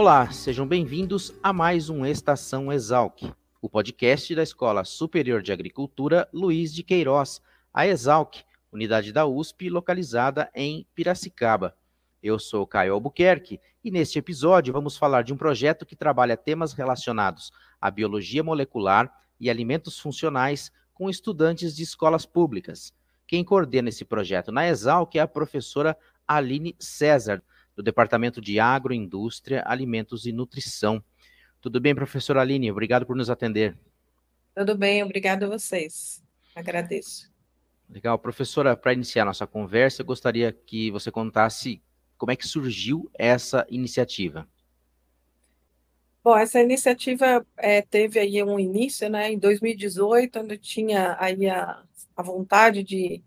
Olá, sejam bem-vindos a mais um Estação Exalc, o podcast da Escola Superior de Agricultura Luiz de Queiroz, a Exalc, unidade da USP localizada em Piracicaba. Eu sou Caio Albuquerque e neste episódio vamos falar de um projeto que trabalha temas relacionados à biologia molecular e alimentos funcionais com estudantes de escolas públicas. Quem coordena esse projeto na Exalc é a professora Aline César, do Departamento de Agroindústria, Alimentos e Nutrição. Tudo bem, professora Aline? Obrigado por nos atender. Tudo bem, obrigado a vocês. Agradeço. Legal. Professora, para iniciar nossa conversa, eu gostaria que você contasse como é que surgiu essa iniciativa. Bom, essa iniciativa é, teve aí um início, né, em 2018, onde tinha aí a, a vontade de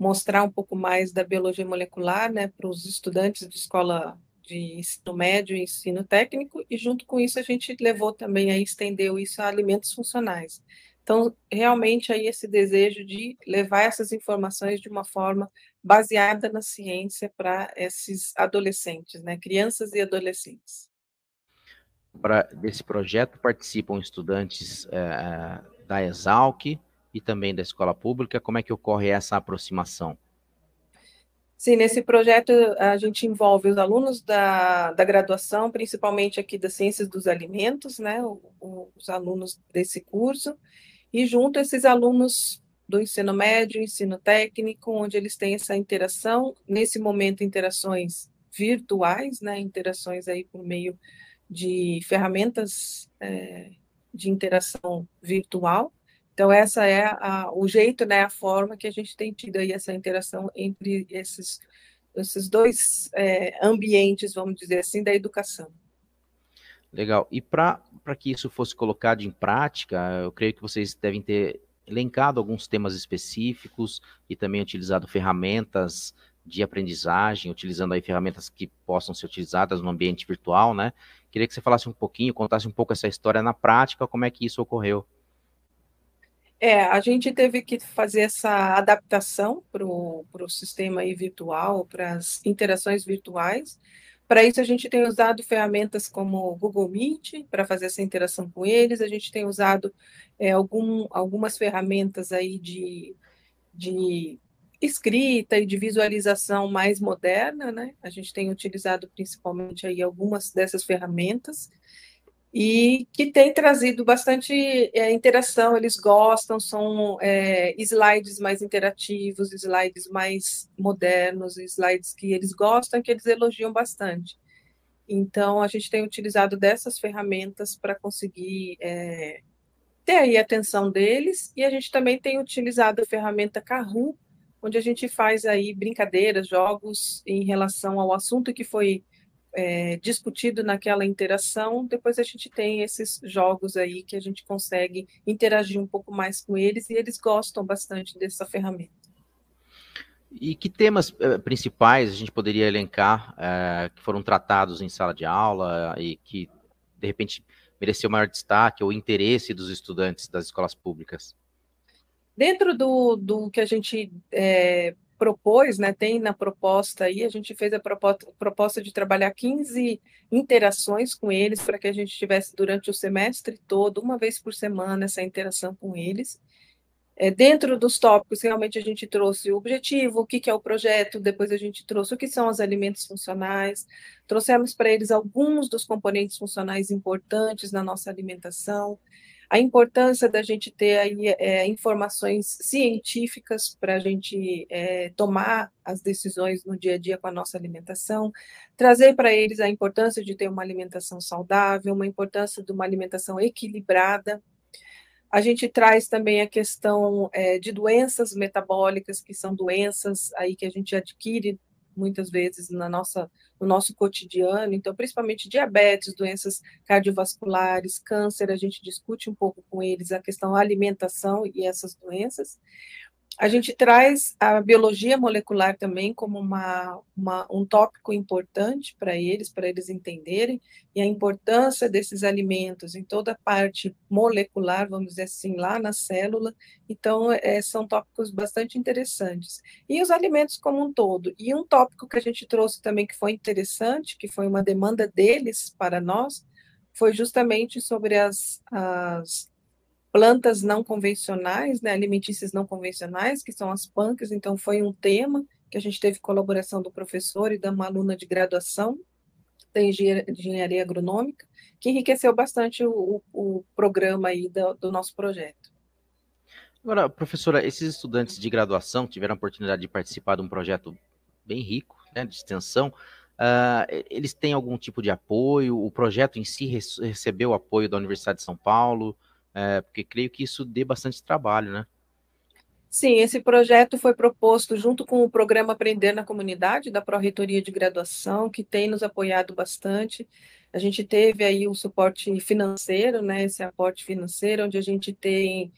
mostrar um pouco mais da biologia molecular né, para os estudantes de escola de ensino médio e ensino técnico, e junto com isso a gente levou também, aí estendeu isso a alimentos funcionais. Então, realmente aí esse desejo de levar essas informações de uma forma baseada na ciência para esses adolescentes, né, crianças e adolescentes. Para desse projeto participam estudantes é, da Exalc, e também da escola pública? Como é que ocorre essa aproximação? Sim, nesse projeto a gente envolve os alunos da, da graduação, principalmente aqui das Ciências dos Alimentos, né, os alunos desse curso, e junto esses alunos do ensino médio, ensino técnico, onde eles têm essa interação, nesse momento interações virtuais, né, interações aí por meio de ferramentas é, de interação virtual, então, essa é a, o jeito, né, a forma que a gente tem tido aí essa interação entre esses, esses dois é, ambientes, vamos dizer assim, da educação. Legal. E para que isso fosse colocado em prática, eu creio que vocês devem ter elencado alguns temas específicos e também utilizado ferramentas de aprendizagem, utilizando aí ferramentas que possam ser utilizadas no ambiente virtual, né? Queria que você falasse um pouquinho, contasse um pouco essa história na prática, como é que isso ocorreu. É, a gente teve que fazer essa adaptação para o sistema virtual, para as interações virtuais. Para isso, a gente tem usado ferramentas como o Google Meet para fazer essa interação com eles. A gente tem usado é, algum, algumas ferramentas aí de, de escrita e de visualização mais moderna, né? A gente tem utilizado principalmente aí algumas dessas ferramentas e que tem trazido bastante é, interação, eles gostam, são é, slides mais interativos, slides mais modernos, slides que eles gostam, que eles elogiam bastante. Então, a gente tem utilizado dessas ferramentas para conseguir é, ter aí a atenção deles, e a gente também tem utilizado a ferramenta Kahoot, onde a gente faz aí brincadeiras, jogos em relação ao assunto que foi é, discutido naquela interação, depois a gente tem esses jogos aí que a gente consegue interagir um pouco mais com eles e eles gostam bastante dessa ferramenta. E que temas eh, principais a gente poderia elencar eh, que foram tratados em sala de aula e que, de repente, mereceu maior destaque ou interesse dos estudantes das escolas públicas? Dentro do, do que a gente é, propôs, né, tem na proposta aí, a gente fez a proposta, de trabalhar 15 interações com eles, para que a gente tivesse durante o semestre todo, uma vez por semana, essa interação com eles. É, dentro dos tópicos, realmente a gente trouxe o objetivo, o que, que é o projeto, depois a gente trouxe o que são os alimentos funcionais, trouxemos para eles alguns dos componentes funcionais importantes na nossa alimentação, a importância da gente ter aí é, informações científicas para a gente é, tomar as decisões no dia a dia com a nossa alimentação, trazer para eles a importância de ter uma alimentação saudável, uma importância de uma alimentação equilibrada. A gente traz também a questão é, de doenças metabólicas, que são doenças aí que a gente adquire muitas vezes na nossa, no nosso cotidiano, então, principalmente diabetes, doenças cardiovasculares, câncer, a gente discute um pouco com eles a questão da alimentação e essas doenças. A gente traz a biologia molecular também como uma, uma um tópico importante para eles, para eles entenderem, e a importância desses alimentos em toda a parte molecular, vamos dizer assim, lá na célula. Então, é, são tópicos bastante interessantes. E os alimentos como um todo. E um tópico que a gente trouxe também que foi interessante, que foi uma demanda deles para nós, foi justamente sobre as, as plantas não convencionais, né, alimentícias não convencionais, que são as PANCs, então foi um tema que a gente teve colaboração do professor e da uma aluna de graduação da engenharia agronômica, que enriqueceu bastante o, o programa aí do, do, nosso projeto. Agora, professora, esses estudantes de graduação tiveram a oportunidade de participar de um projeto bem rico, né, de extensão, uh, eles têm algum tipo de apoio? O projeto em si recebeu apoio da Universidade de São Paulo? É, porque creio que isso dê bastante trabalho, né? Sim, esse projeto foi proposto junto com o programa Aprender na Comunidade, da Pró-Reitoria de Graduação, que tem nos apoiado bastante. A gente teve aí o suporte financeiro, né, esse aporte financeiro, onde a gente tem,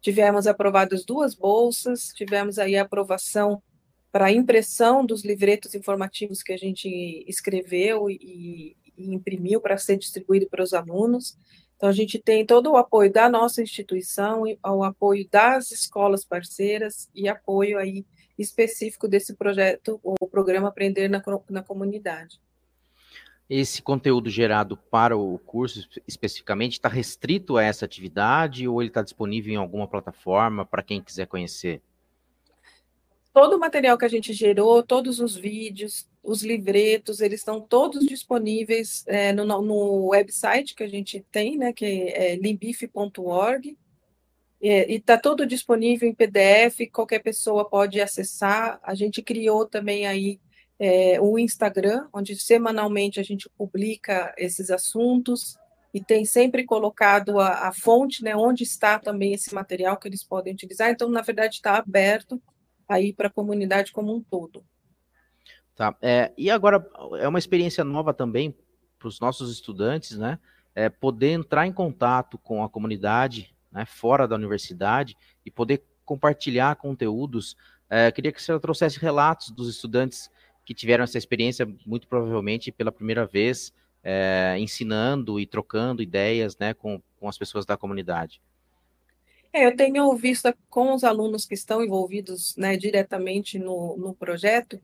tivemos aprovadas duas bolsas, tivemos aí a aprovação para impressão dos livretos informativos que a gente escreveu e, e imprimiu para ser distribuído para os alunos. Então, a gente tem todo o apoio da nossa instituição, o apoio das escolas parceiras e apoio aí específico desse projeto, o programa Aprender na, na Comunidade. Esse conteúdo gerado para o curso especificamente está restrito a essa atividade ou ele está disponível em alguma plataforma para quem quiser conhecer? todo o material que a gente gerou, todos os vídeos, os livretos, eles estão todos disponíveis é, no, no, website que a gente tem, né, que é limbif.org, é, e está todo disponível em PDF, qualquer pessoa pode acessar. A gente criou também aí é, o Instagram, onde semanalmente a gente publica esses assuntos e tem sempre colocado a, a fonte, né, onde está também esse material que eles podem utilizar. Então, na verdade, está aberto aí para a comunidade como um todo. Tá. É, e agora é uma experiência nova também para os nossos estudantes, né? É, poder entrar em contato com a comunidade, né, fora da universidade e poder compartilhar conteúdos. É, queria que você trouxesse relatos dos estudantes que tiveram essa experiência, muito provavelmente pela primeira vez, é, ensinando e trocando ideias, né, com, com as pessoas da comunidade. É, eu tenho visto com os alunos que estão envolvidos né, diretamente no, no projeto,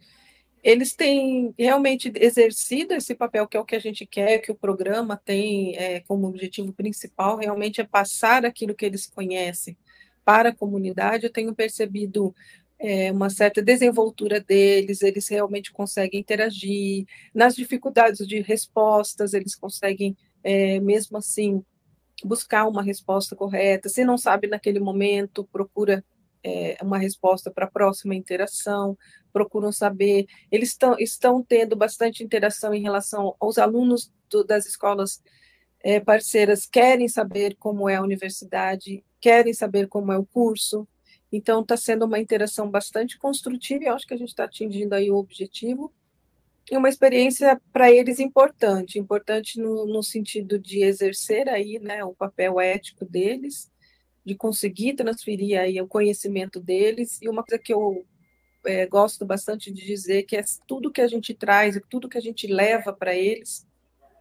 eles têm realmente exercido esse papel que é o que a gente quer, que o programa tem é, como objetivo principal, realmente é passar aquilo que eles conhecem para a comunidade. Eu tenho percebido é, uma certa desenvoltura deles, eles realmente conseguem interagir, nas dificuldades de respostas, eles conseguem, é, mesmo assim, buscar uma resposta correta. Se não sabe naquele momento, procura é, uma resposta para a próxima interação, procuram saber. Eles estão, estão tendo bastante interação em relação aos alunos do, das escolas é, parceiras, querem saber como é a universidade, querem saber como é o curso. Então, está sendo uma interação bastante construtiva e acho que a gente está atingindo aí o objetivo e uma experiência para eles importante, importante no, no, sentido de exercer aí, né, o papel ético deles, de conseguir transferir aí o conhecimento deles, e uma coisa que eu é, gosto bastante de dizer que é tudo que a gente traz, tudo que a gente leva para eles,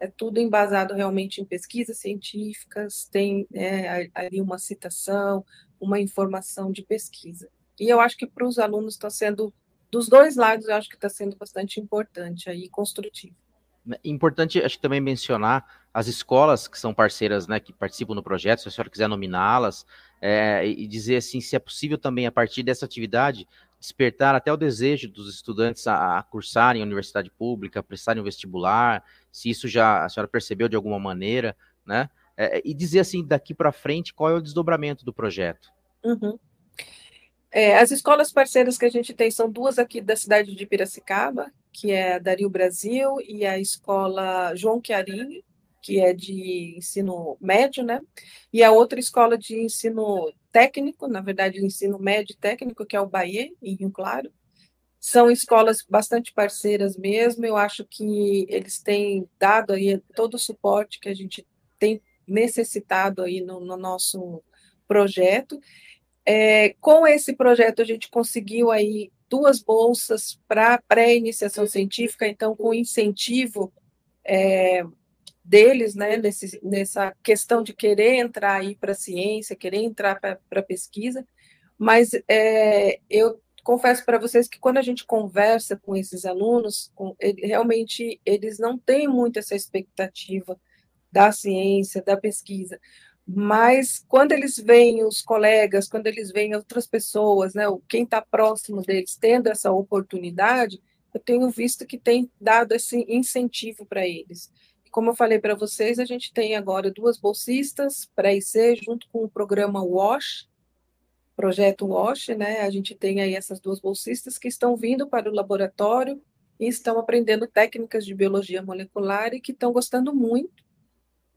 é tudo embasado realmente em pesquisas científicas, tem é, ali uma citação, uma informação de pesquisa. E eu acho que para os alunos está sendo dos dois lados, eu acho que está sendo bastante importante aí, construtivo. Importante, acho que também mencionar as escolas que são parceiras, né, que participam do projeto, se a senhora quiser nominá-las, é, e dizer assim, se é possível também, a partir dessa atividade, despertar até o desejo dos estudantes a, a cursarem a universidade pública, prestarem o vestibular, se isso já a senhora percebeu de alguma maneira, né, é, e dizer assim, daqui para frente, qual é o desdobramento do projeto. Uhum. É, as escolas parceiras que a gente tem são duas aqui da cidade de Piracicaba, que é a Dario Brasil e a escola João Chiarini, que é de ensino médio, né? E a outra escola de ensino técnico, na verdade, ensino médio técnico, que é o Bahia, em Rio Claro. São escolas bastante parceiras mesmo, eu acho que eles têm dado aí todo o suporte que a gente tem necessitado aí no, no nosso projeto. É, com esse projeto, a gente conseguiu aí duas bolsas para pré-iniciação científica, então, com incentivo é, deles, né, nesse, nessa questão de querer entrar aí para a ciência, querer entrar para a pesquisa, mas é, eu confesso para vocês que quando a gente conversa com esses alunos, com, ele, realmente eles não têm muito essa expectativa da ciência, da pesquisa, mas quando eles veem os colegas, quando eles veem outras pessoas, né, quem está próximo deles tendo essa oportunidade, eu tenho visto que tem dado esse incentivo para eles. Como eu falei para vocês, a gente tem agora duas bolsistas para IC, junto com o programa WASH, projeto WASH, né? A gente tem aí essas duas bolsistas que estão vindo para o laboratório e estão aprendendo técnicas de biologia molecular e que estão gostando muito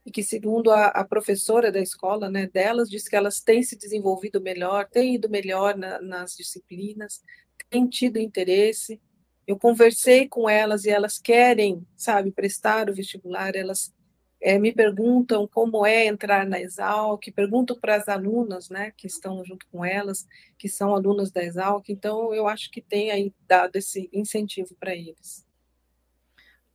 e que, segundo a, a, professora da escola, né, delas, diz que elas têm se desenvolvido melhor, têm ido melhor na, nas disciplinas, têm tido interesse. Eu conversei com elas e elas querem, sabe, prestar o vestibular, elas é, me perguntam como é entrar na Exalc, pergunto para as alunas, né, que estão junto com elas, que são alunas da Exalc, então eu acho que tem aí dado esse incentivo para eles.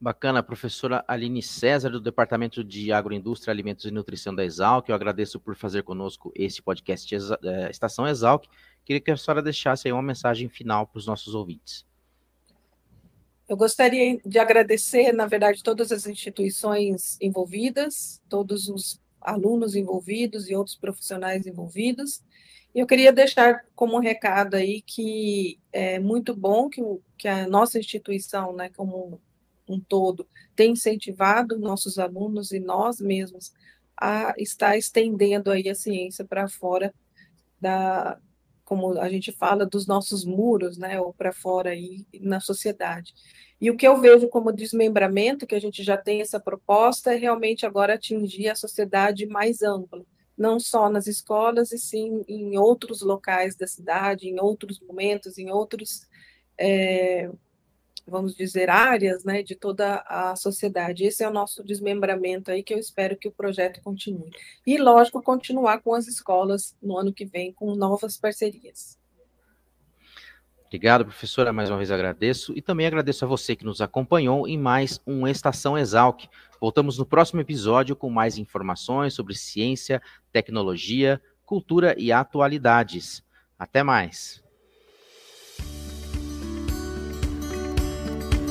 Bacana, professora Aline César, do Departamento de Agroindústria, Alimentos e Nutrição da Exalc. Eu agradeço por fazer conosco esse podcast é, Estação Exalc. Queria que a senhora deixasse aí uma mensagem final para os nossos ouvintes. Eu gostaria de agradecer, na verdade, todas as instituições envolvidas, todos os alunos envolvidos e outros profissionais envolvidos. E eu queria deixar como um recado aí que é muito bom que, que a nossa instituição, né, como um todo, tem incentivado nossos alunos e nós mesmos a estar estendendo aí a ciência para fora da, como a gente fala, dos nossos muros, né, ou para fora aí na sociedade. E o que eu vejo como desmembramento, que a gente já tem essa proposta, é realmente agora atingir a sociedade mais ampla, não só nas escolas, e sim em outros locais da cidade, em outros momentos, em outros é, vamos dizer, áreas né, de toda a sociedade. Esse é o nosso desmembramento aí que eu espero que o projeto continue. E, lógico, continuar com as escolas no ano que vem com novas parcerias. Obrigado, professora. Mais uma vez agradeço. E também agradeço a você que nos acompanhou em mais um Estação Exalc. Voltamos no próximo episódio com mais informações sobre ciência, tecnologia, cultura e atualidades. Até mais.